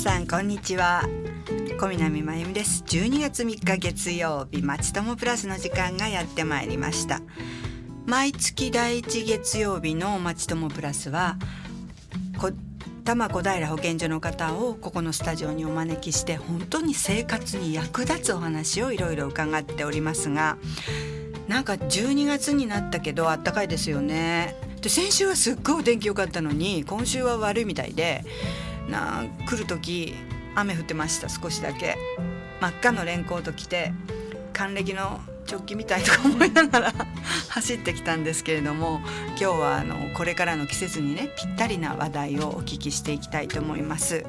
さんこんにちは。小南真由美です。12月3日月曜日まちともプラスの時間がやってまいりました。毎月第一月曜日のまちともプラスは多摩小平保健所の方をここのスタジオにお招きして本当に生活に役立つお話をいろいろ伺っておりますがなんか12月になったけどあったかいですよね。で先週はすっごいお天気良かったのに今週は悪いみたいでな来る時雨降ってました少しだけ真っ赤のレンコート着て還暦の直帰みたいとか思いながら 走ってきたんですけれども今日はあのこれからの季節にねぴったりな話題をお聞きしていきたいと思います。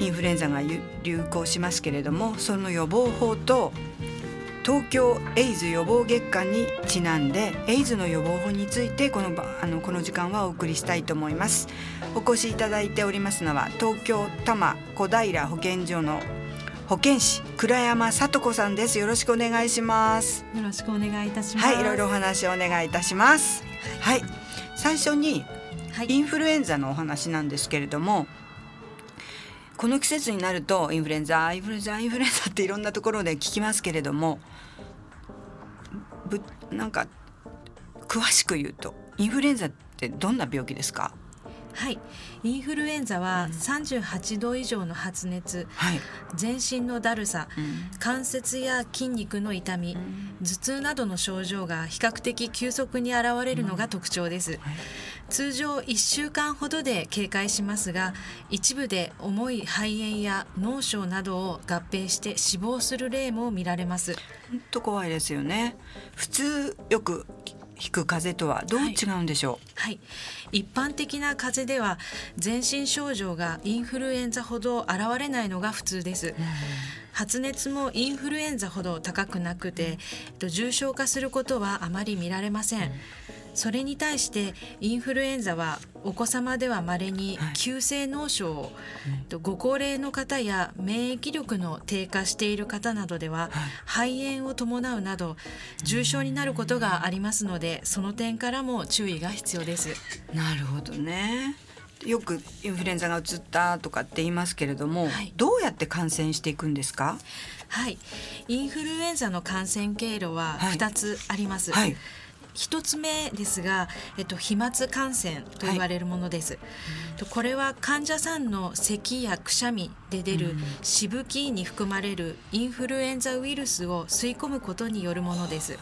インフルエンザが流行しますけれどもその予防法と東京エイズ予防月間にちなんでエイズの予防法についてこのあのこの時間はお送りしたいと思います。お越しいただいておりますのは東京多摩小平保健所の保健師倉山聡子さんです。よろしくお願いします。よろしくお願いいたします。はいいろいろお話をお願いいたします。はい、はい、最初にインフルエンザのお話なんですけれども、この季節になるとインフルエンザインフルエンザインフルエンザっていろんなところで聞きますけれどもぶなんか詳しく言うとインフルエンザってどんな病気ですか？はい。インフルエンザは38度以上の発熱、はい、全身のだるさ、うん、関節や筋肉の痛み、うん、頭痛などの症状が比較的急速に現れるのが特徴です、うんはい、通常1週間ほどで警戒しますが一部で重い肺炎や脳症などを合併して死亡する例も見られます。本当怖いですよね。普通よく引く風邪とはどう違うんでしょう、はい、はい、一般的な風邪では全身症状がインフルエンザほど現れないのが普通です、発熱もインフルエンザほど高くなくて、重症化することはあまり見られません、それに対してインフルエンザはお子様ではまれに急性脳症、はい、ご高齢の方や免疫力の低下している方などでは、肺炎を伴うなど重症になることがありますのでその点からも注意が必要です。なるほどね。よくインフルエンザがうつったとかって言いますけれども、はい、どうやって感染していくんですか？はい。インフルエンザの感染経路は2つあります、はいはい一つ目ですが、えっと、飛沫感染と言われるものです、はい、これは患者さんの咳やくしゃみで出るしぶきに含まれるインフルエンザウイルスを吸い込むことによるものです。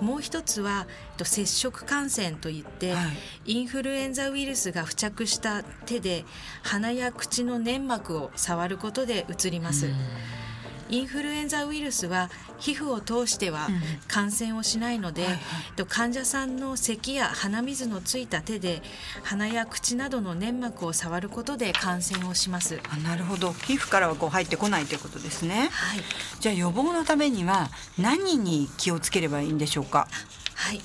もう一つは接触感染といって、はい、インフルエンザウイルスが付着した手で鼻や口の粘膜を触ることでうつります。インフルエンザウイルスは皮膚を通しては感染をしないので、うん、患者さんの咳や鼻水のついた手で鼻や口などの粘膜を触ることで感染をします。あなるほど。皮膚からはこう入ってこないということですね、はい、じゃあ予防のためには何に気をつければいいんでしょうか？はい。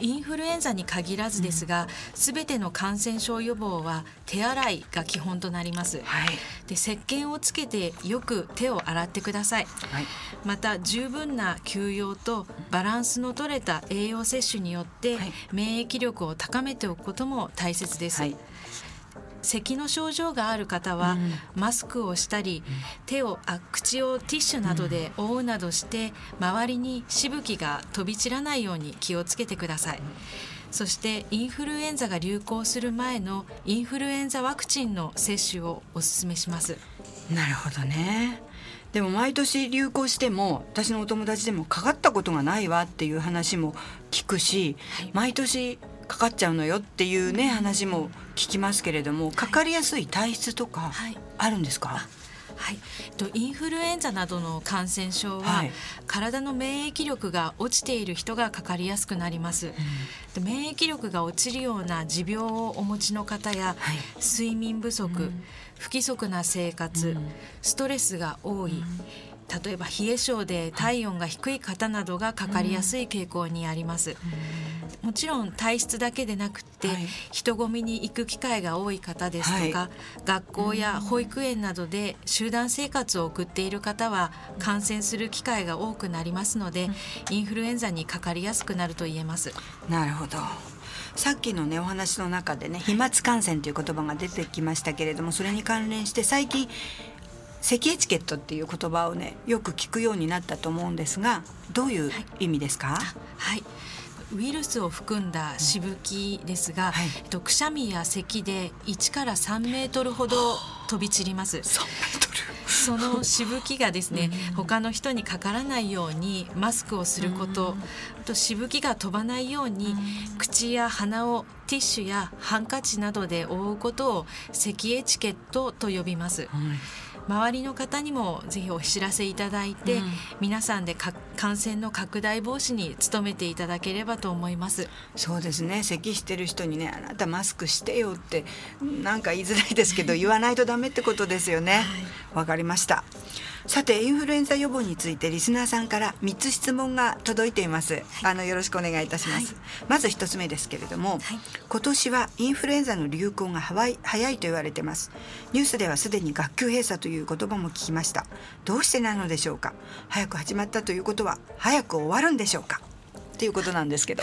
インフルエンザに限らずですが、す、べ、ての感染症予防は手洗いが基本となります。はい、で石鹸をつけてよく手を洗ってください。はい、また十分な休養とバランスの取れた栄養摂取によって免疫力を高めておくことも大切です。はい咳の症状がある方は、マスクをしたり、手をあ口をティッシュなどで覆うなどして周りにしぶきが飛び散らないように気をつけてください。そしてインフルエンザが流行する前のインフルエンザワクチンの接種をお勧めします。なるほどね。でも毎年流行しても私のお友達でもかかったことがないわっていう話も聞くし、はい、毎年かかっちゃうのよっていうね話も聞きますけれどもかかりやすい体質とかあるんですか、はい。はい、とインフルエンザなどの感染症は、はい、体の免疫力が落ちている人がかかりやすくなります、うん、免疫力が落ちるような持病をお持ちの方や、はい、睡眠不足、うん、不規則な生活、うん、ストレスが多い、例えば冷え性で体温が低い方などがかかりやすい傾向にあります。もちろん体質だけでなくて、はい、人混みに行く機会が多い方ですとか、はい、学校や保育園などで集団生活を送っている方は感染する機会が多くなりますので、インフルエンザにかかりやすくなると言えます。なるほど。さっきのねお話の中でね飛沫感染という言葉が出てきましたけれどもそれに関連して最近咳エチケットっていう言葉をねよく聞くようになったと思うんですがどういう意味ですか、はい、はい。ウイルスを含んだしぶきですが、はい、くしゃみや咳で1から3メートルほど飛び散ります。そのしぶきがですね、他の人にかからないようにマスクをすること、としぶきが飛ばないように口や鼻をティッシュやハンカチなどで覆うことを咳エチケットと呼びます。周りの方にもぜひお知らせいただいて、うん、皆さんで感染の拡大防止に努めていただければと思います。そうですね。咳してる人にねあなたマスクしてよってなんか言いづらいですけど言わないとダメってことですよね。わ、はい、かりましたさてインフルエンザ予防についてリスナーさんから3つ質問が届いています、はい、あのよろしくお願いいたします、はい、まず1つ目ですけれども、はい、今年はインフルエンザの流行が早い早いと言われてます。ニュースではすでに学級閉鎖という言葉も聞きました。どうしてなのでしょうか。早く始まったということは早く終わるんでしょうかっていうことなんですけど。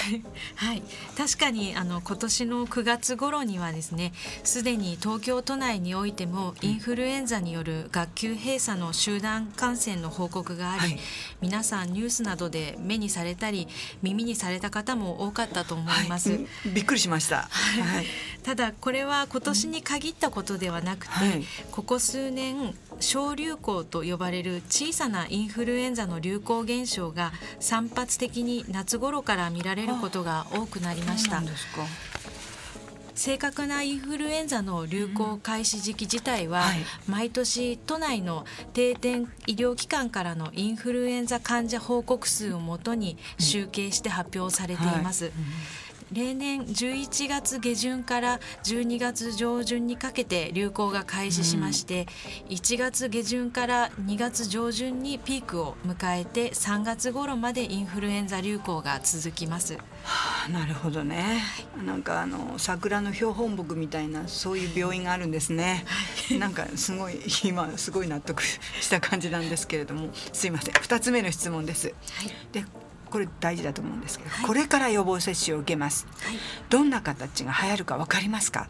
はい、確かにあの今年の9月頃にはですね、すでに東京都内においてもインフルエンザによる学級閉鎖の集団感染の報告があり、はい、皆さんニュースなどで目にされたり耳にされた方も多かったと思います。はい、びっくりしました。はい、ただこれは今年に限ったことではなくて、ここ数年小流行と呼ばれる小さなインフルエンザの流行現象が散発的に夏頃から見られることが多くなりました。正確なインフルエンザの流行開始時期自体は、毎年都内の定点医療機関からのインフルエンザ患者報告数をもとに集計して発表されています。例年11月下旬から12月上旬にかけて流行が開始しまして、うん、1月下旬から2月上旬にピークを迎えて3月頃までインフルエンザ流行が続きます。はあ、なるほどね、はい、なんかあの桜の標本木みたいなそういう病院があるんですね、はい、なんかすごい今すごい納得した感じなんですけれどもすいません。2つ目の質問です。はい、でこれ大事だと思うんですけど、はい、これから予防接種を受けます、はい、どんな形が流行るかわかりますか？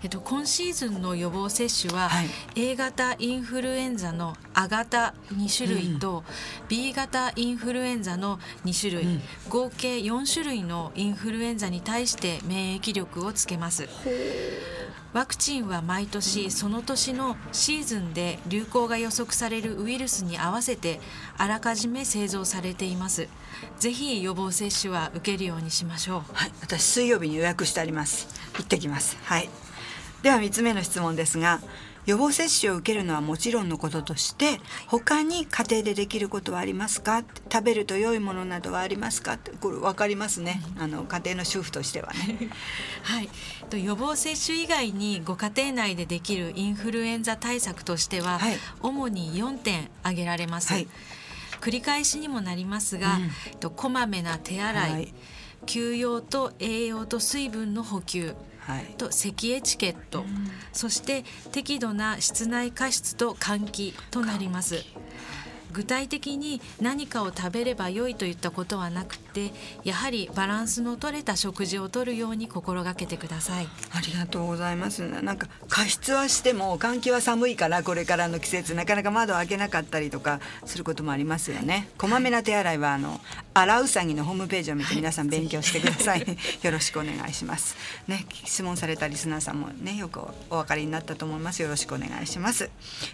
えっと、今シーズンの予防接種は、はい、A 型インフルエンザのア型2種類と、うん、B 型インフルエンザの2種類、うん、合計4種類のインフルエンザに対して免疫力をつけます。ワクチンは毎年その年のシーズンで流行が予測されるウイルスに合わせてあらかじめ製造されています。ぜひ予防接種は受けるようにしましょう。はい私水曜日に予約してあります。行ってきます。はい。では3つ目の質問ですが予防接種を受けるのはもちろんのこととして他に家庭でできることはありますか？食べると良いものなどはありますか？これ分かりますね。あの家庭の主婦としてはね。はい。予防接種以外にご家庭内でできるインフルエンザ対策としては、はい、主に4点挙げられます。はい、繰り返しにもなりますが、うん、こまめな手洗い、はい、休養と栄養と水分の補給と咳エチケット、そして適度な室内加湿と換気となります。具体的に何かを食べれば良いといったことはなくてやはりバランスの取れた食事をとるように心がけてください。ありがとうございます。なんか加湿はしても換気は寒いからこれからの季節なかなか窓を開けなかったりとかすることもありますよね。こまめな手洗いはあの荒うさぎのホームページを見て皆さん勉強してください、はい、よろしくお願いします。ね質問されたリスナーさんもねよくお分かりになったと思います。よろしくお願いします。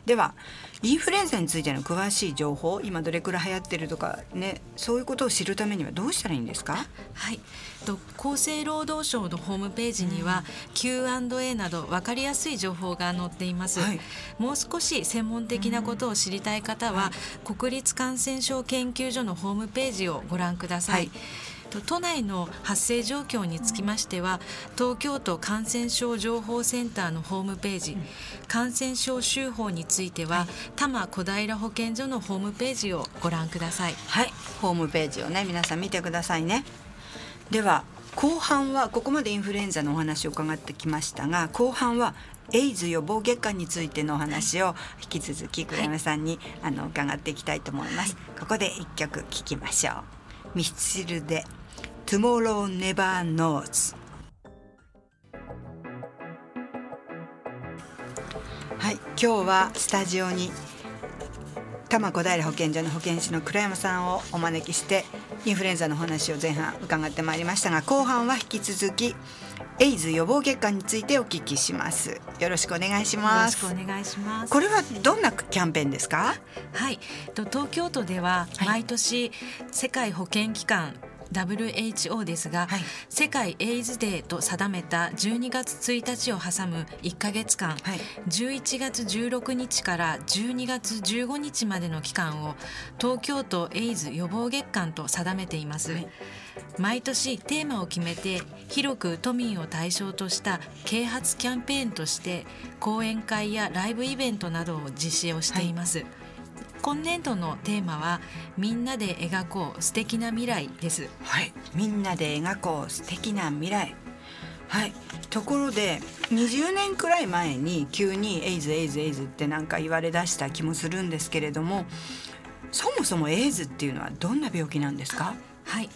ではインフルエンザについての詳しい情報今どれくらい流行ってるとかねそういうことを知るためにはどうしたらいいんですか？はい。と厚生労働省のホームページには、うん、Q&A など分かりやすい情報が載っています、はい、もう少し専門的なことを知りたい方は、うん、国立感染症研究所のホームページをご覧ください、はい都内の発生状況につきましては東京都感染症情報センターのホームページ、感染症週報については、多摩小平保健所のホームページをご覧ください。はい。ホームページをね皆さん見てくださいね。では後半はここまでインフルエンザのお話を伺ってきましたが後半はエイズ予防月間についてのお話を引き続き黒山さんに、はい、あの伺っていきたいと思います、はい、ここで一曲聞きましょう。ミスチルで Tomorrow Never Knows. はい今日はスタジオに多摩小平保健所の保健師の倉山さんをお招きしてインフルエンザの話を前半伺ってまいりましたが後半は引き続きエイズ予防月間についてお聞きします。よろしくお願いします。よろしくお願いします。これはどんなキャンペーンですか？はい。東京都では毎年世界保健機関、WHO ですが、はい、世界エイズデーと定めた12月1日を挟む1か月間、はい、11月16日から12月15日までの期間を東京都エイズ予防月間と定めています。はい毎年テーマを決めて広く都民を対象とした啓発キャンペーンとして講演会やライブイベントなどを実施をしています。はい今年度のテーマはみんなで描こう素敵な未来です。はい。みんなで描こう素敵な未来。はい。ところで20年くらい前に急にエイズエイズエイズってなんか言われだした気もするんですけれどもそもそもエイズっていうのはどんな病気なんですか？はい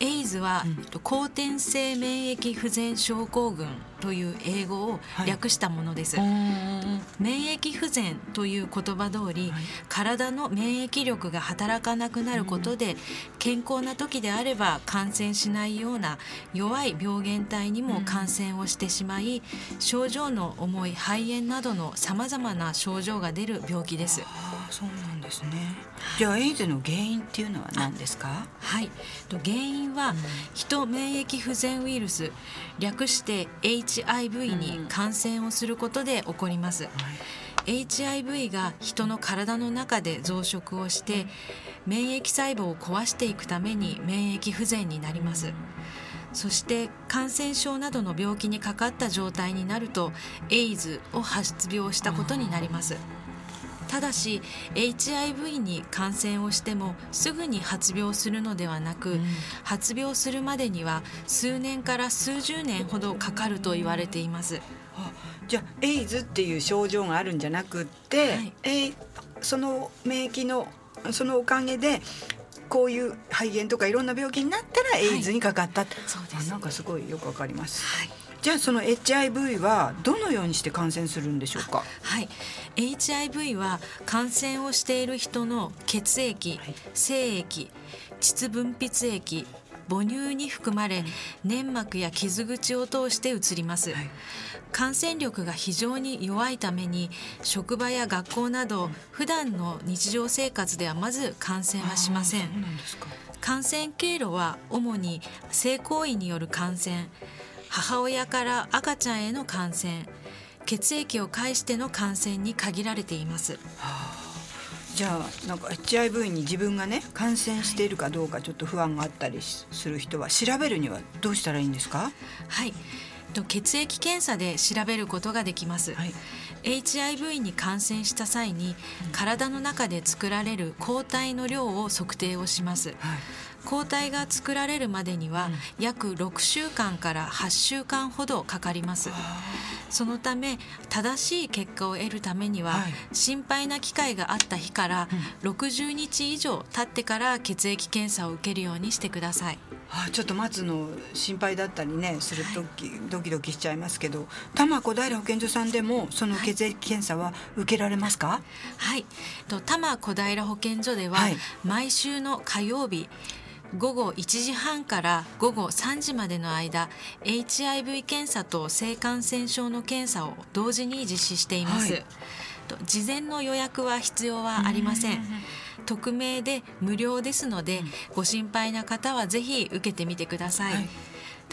エイズは、うん、後天性免疫不全症候群という英語を略したものです、はい、免疫不全という言葉通り、はい、体の免疫力が働かなくなることで、うん、健康な時であれば感染しないような弱い病原体にも感染をしてしまい、うん、症状の重い肺炎などのさまざまな症状が出る病気です。あそうなんですねじゃあエイズの原因っていうのは何ですか？はい。原因は、人免疫不全ウイルス略して HIV に感染をすることで起こります、うん、HIV が人の体の中で増殖をして免疫細胞を壊していくために免疫不全になります、そして感染症などの病気にかかった状態になるとエイズを発病したことになります。ただし HIV に感染をしてもすぐに発病するのではなく、うん、発病するまでには数年から数十年ほどかかると言われています。じゃあエイズっていう症状があるんじゃなくって、はい、えその免疫のそのおかげでこういう肺炎とかいろんな病気になったらエイズにかかった、はい、そうです。なんかすごいよくわかります。はいじゃあその HIV はどのようにして感染するんでしょうか？はい。HIV は感染をしている人の血液、はい、精液膣分泌液母乳に含まれ粘膜や傷口を通して移ります、はい、感染力が非常に弱いために職場や学校など普段の日常生活ではまず感染はしません。感染経路は主に性行為による感染母親から赤ちゃんへの感染。血液を介しての感染に限られています。はあ。じゃあなんか HIV に自分がね感染しているかどうかちょっと不安があったりする人は調べるにはどうしたらいいんですか？はい。血液検査で調べることができます、はい、HIV に感染した際に体の中で作られる抗体の量を測定をします、はい抗体が作られるまでには約6週間から8週間ほどかかります。そのため正しい結果を得るためには、心配な機会があった日から60日以上経ってから血液検査を受けるようにしてください。あちょっと待つの心配だったりねする時、はい、ドキドキしちゃいますけど多摩小平保健所さんでもその血液検査は受けられますか？はい。多摩小平保健所では、毎週の火曜日午後1時半から午後3時までの間 HIV 検査と性感染症の検査を同時に実施しています、はい、事前の予約は必要はありません。匿名で無料ですので、ご心配な方はぜひ受けてみてください、はい。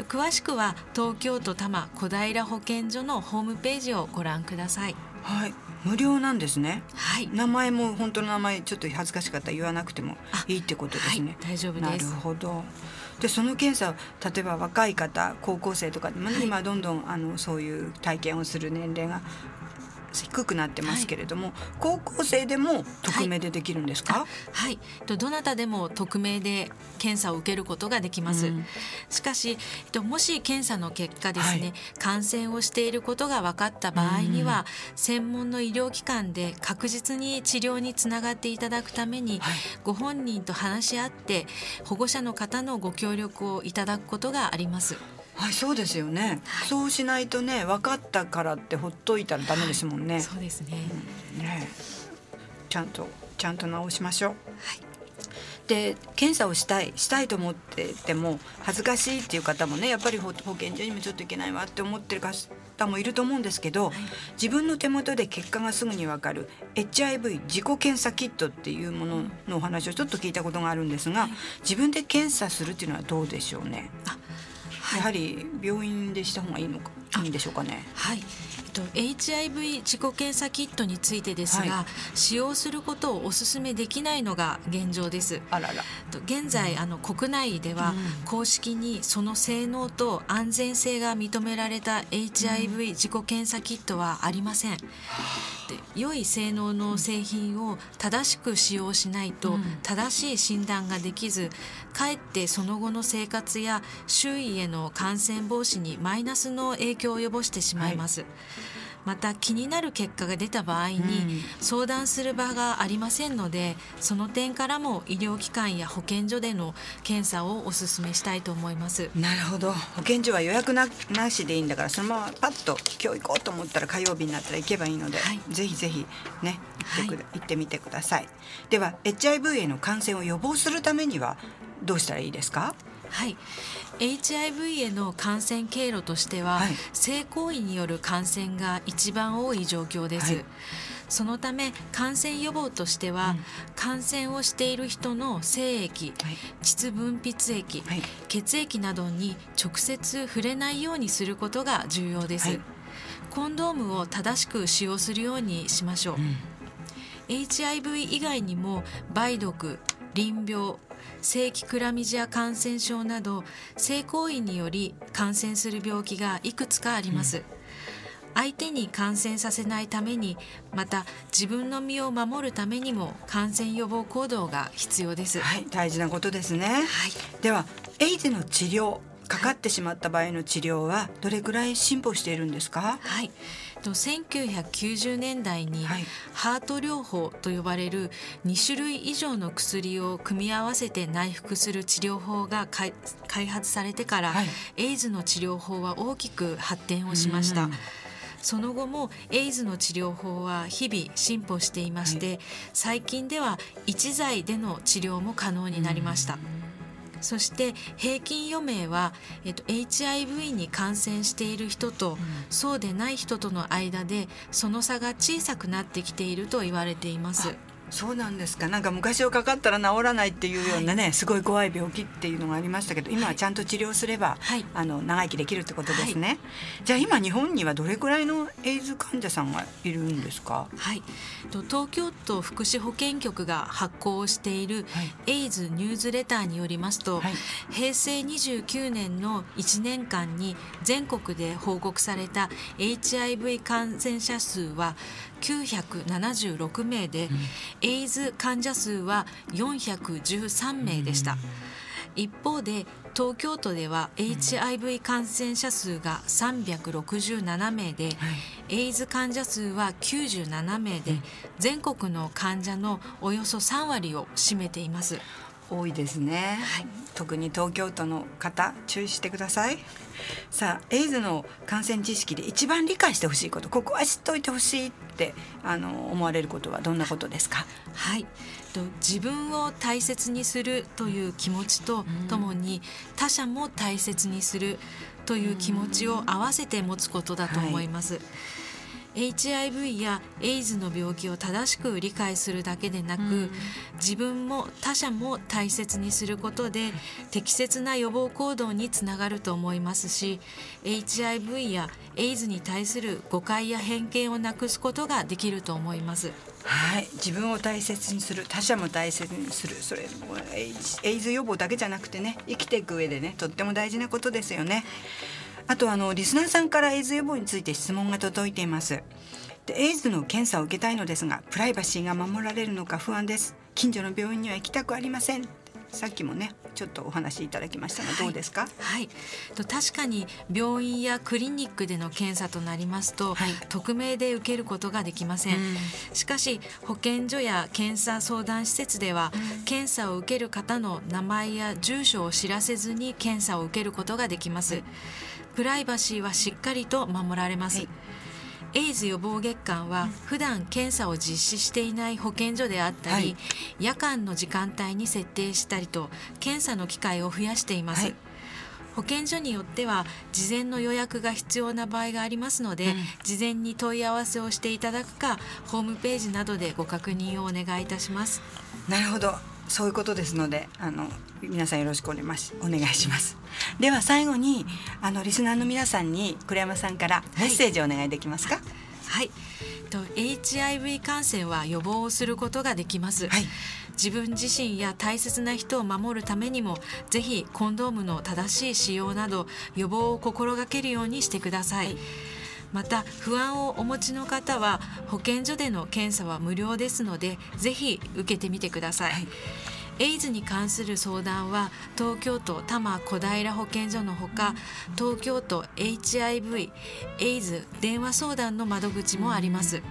詳しくは東京都多摩小平保健所のホームページをご覧ください。はい、無料なんですね。はい。名前も本当の名前ちょっと恥ずかしかったら言わなくてもいいってことですね。はい、大丈夫です。なるほど。でその検査例えば若い方高校生とかでも、ね、今どんどんあのそういう体験をする年齢が低くなってますけれども、はい、高校生でも匿名でできるんですか、はい、はい、どなたでも匿名で検査を受けることができます、うん、しかしもし検査の結果ですね、はい、感染をしていることが分かった場合には、うん、専門の医療機関で確実に治療につながっていただくために、ご本人と話し合って保護者の方のご協力をいただくことがあります。はい、そうですよね、はい、そうしないとね分かったからってほっといたらダメですもんね、はい、そうですね。うん、ねちゃんとちゃんと直しましょう。はい。で検査をしたいしたいと思ってても恥ずかしいっていう方もねやっぱり保健所にもちょっといけないわって思ってる方もいると思うんですけど、はい、自分の手元で結果がすぐに分かる HIV 自己検査キットっていうもののお話をちょっと聞いたことがあるんですが、はい、自分で検査するっていうのはどうでしょうね？あやはり病院でした方がいいのかいいんでしょうかね。はい。と HIV 自己検査キットについてですが、はい、使用することをお勧めできないのが現状です。あららと現在、あの国内では公式にその性能と安全性が認められた HIV 自己検査キットはありません。で良い性能の製品を正しく使用しないと正しい診断ができずかえってその後の生活や周囲への感染防止にマイナスの影響を及ぼしてしまいます。はいまた気になる結果が出た場合に相談する場がありませんのでその点からも医療機関や保健所での検査をお勧めしたいと思います。なるほど。保健所は予約ななしでいいんだからそのままパッと今日行こうと思ったら火曜日になったら行けばいいので、はい、ぜひぜひね行ってく、はい、行ってみてください。では HIV への感染を予防するためにはどうしたらいいですか？はい HIV への感染経路としては、はい、性行為による感染が一番多い状況です、はい、そのため感染予防としては、うん、感染をしている人の精液、はい、膣分泌液、血液などに直接触れないようにすることが重要です、コンドームを正しく使用するようにしましょう、うん、HIV 以外にも梅毒淋病正規クラミジア感染症など性行為により感染する病気がいくつかあります、うん、相手に感染させないためにまた自分の身を守るためにも感染予防行動が必要です、はい、大事なことですね、はい、ではエイズの治療かかってしまった場合の治療はどれぐらい進歩しているんですか？はいと1990年代にハート療法と呼ばれる2種類以上の薬を組み合わせて内服する治療法が開発されてから、はい、エイズの治療法は大きく発展をしました。その後もエイズの治療法は日々進歩していまして、はい、最近では一剤での治療も可能になりました。そして平均余命は、えっと、HIV に感染している人と、うん、そうでない人との間でその差が小さくなってきていると言われています。そうなんですか。なんか昔をかかったら治らないっていうようなね、はい、すごい怖い病気っていうのがありましたけど今はちゃんと治療すれば、はい、あの長生きできるってことですね、はい、じゃあ今日本にはどれくらいのエイズ患者さんがいるんですか？はい。東京都福祉保健局が発行しているエイズニュースレターによりますと、平成29年の1年間に全国で報告された HIV 感染者数は976名で、うん、エイズ患者数は413名でした。一方で東京都では HIV 感染者数が367名で、エイズ患者数は97名で、全国の患者のおよそ3割を占めています。多いですね、はい、特に東京都の方注意してください。さあエイズの感染知識で一番理解してほしいことここは知っといてほしいってあの思われることはどんなことですか？はい。と自分を大切にするという気持ちとともに他者も大切にするという気持ちを合わせて持つことだと思います。はい HIV やエイズの病気を正しく理解するだけでなく、うん、自分も他者も大切にすることで適切な予防行動につながると思いますし HIV やエイズに対する誤解や偏見をなくすことができると思います。はい、自分を大切にする他者も大切にするそれもエイズ予防だけじゃなくてね生きていく上でねとっても大事なことですよね。あとあのリスナーさんからエイズ予防について質問が届いています。でエイズの検査を受けたいのですがプライバシーが守られるのか不安です近所の病院には行きたくありませんさっきもねちょっとお話しいただきましたがどうですか、はい、と確かに病院やクリニックでの検査となりますと、はい、匿名で受けることができません、うん、しかし保健所や検査相談施設では、うん、検査を受ける方の名前や住所を知らせずに検査を受けることができます、プライバシーはしっかりと守られます、エイズ予防月間は普段検査を実施していない保健所であったり、はい、夜間の時間帯に設定したりと検査の機会を増やしています、はい、保健所によっては事前の予約が必要な場合がありますので、うん、事前に問い合わせをしていただくかホームページなどでご確認をお願いいたします。なるほどそういうことですのであの皆さんよろしくお願いしお願いします。では最後にあのリスナーの皆さんに栗山さんからメッセージをお願いできますか？はい、と HIV 感染は予防をすることができます、はい、自分自身や大切な人を守るためにもぜひコンドームの正しい使用など予防を心がけるようにしてください、はいまた不安をお持ちの方は保健所での検査は無料ですのでぜひ受けてみてください、はいエイズに関する相談は東京都多摩小平保健所のほか東京都 HIV エイズ電話相談の窓口もあります。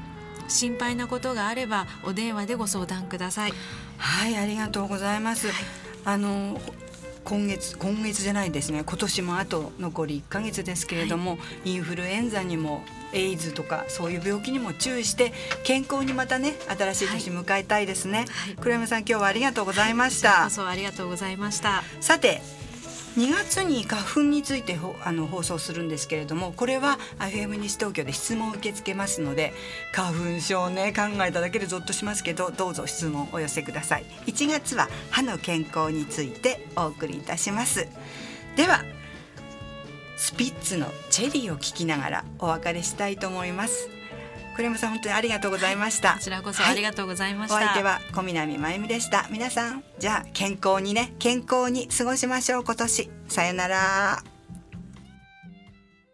心配なことがあればお電話でご相談ください。はいありがとうございます。はい、あの今月今月じゃないですね。今年もあと残り1か月ですけれども、はい、インフルエンザにもエイズとかそういう病気にも注意して健康にまたね新しい年迎えたいですね、はい。はい、黒山さん今日はありがとうございました、はい、ありがとうございました。さて2月に花粉についてあの放送するんですけれどもこれは FM 西東京で質問を受け付けますので花粉症ね考えただけでゾッとしますけどどうぞ質問お寄せください。1月は歯の健康についてお送りいたします。ではスピッツのチェリーを聞きながらお別れしたいと思います。栗山さん本当にありがとうございました、こちらこそありがとうございました、はい、お相手は小南真由美でした。皆さんじゃあ健康にね健康に過ごしましょう今年。さよなら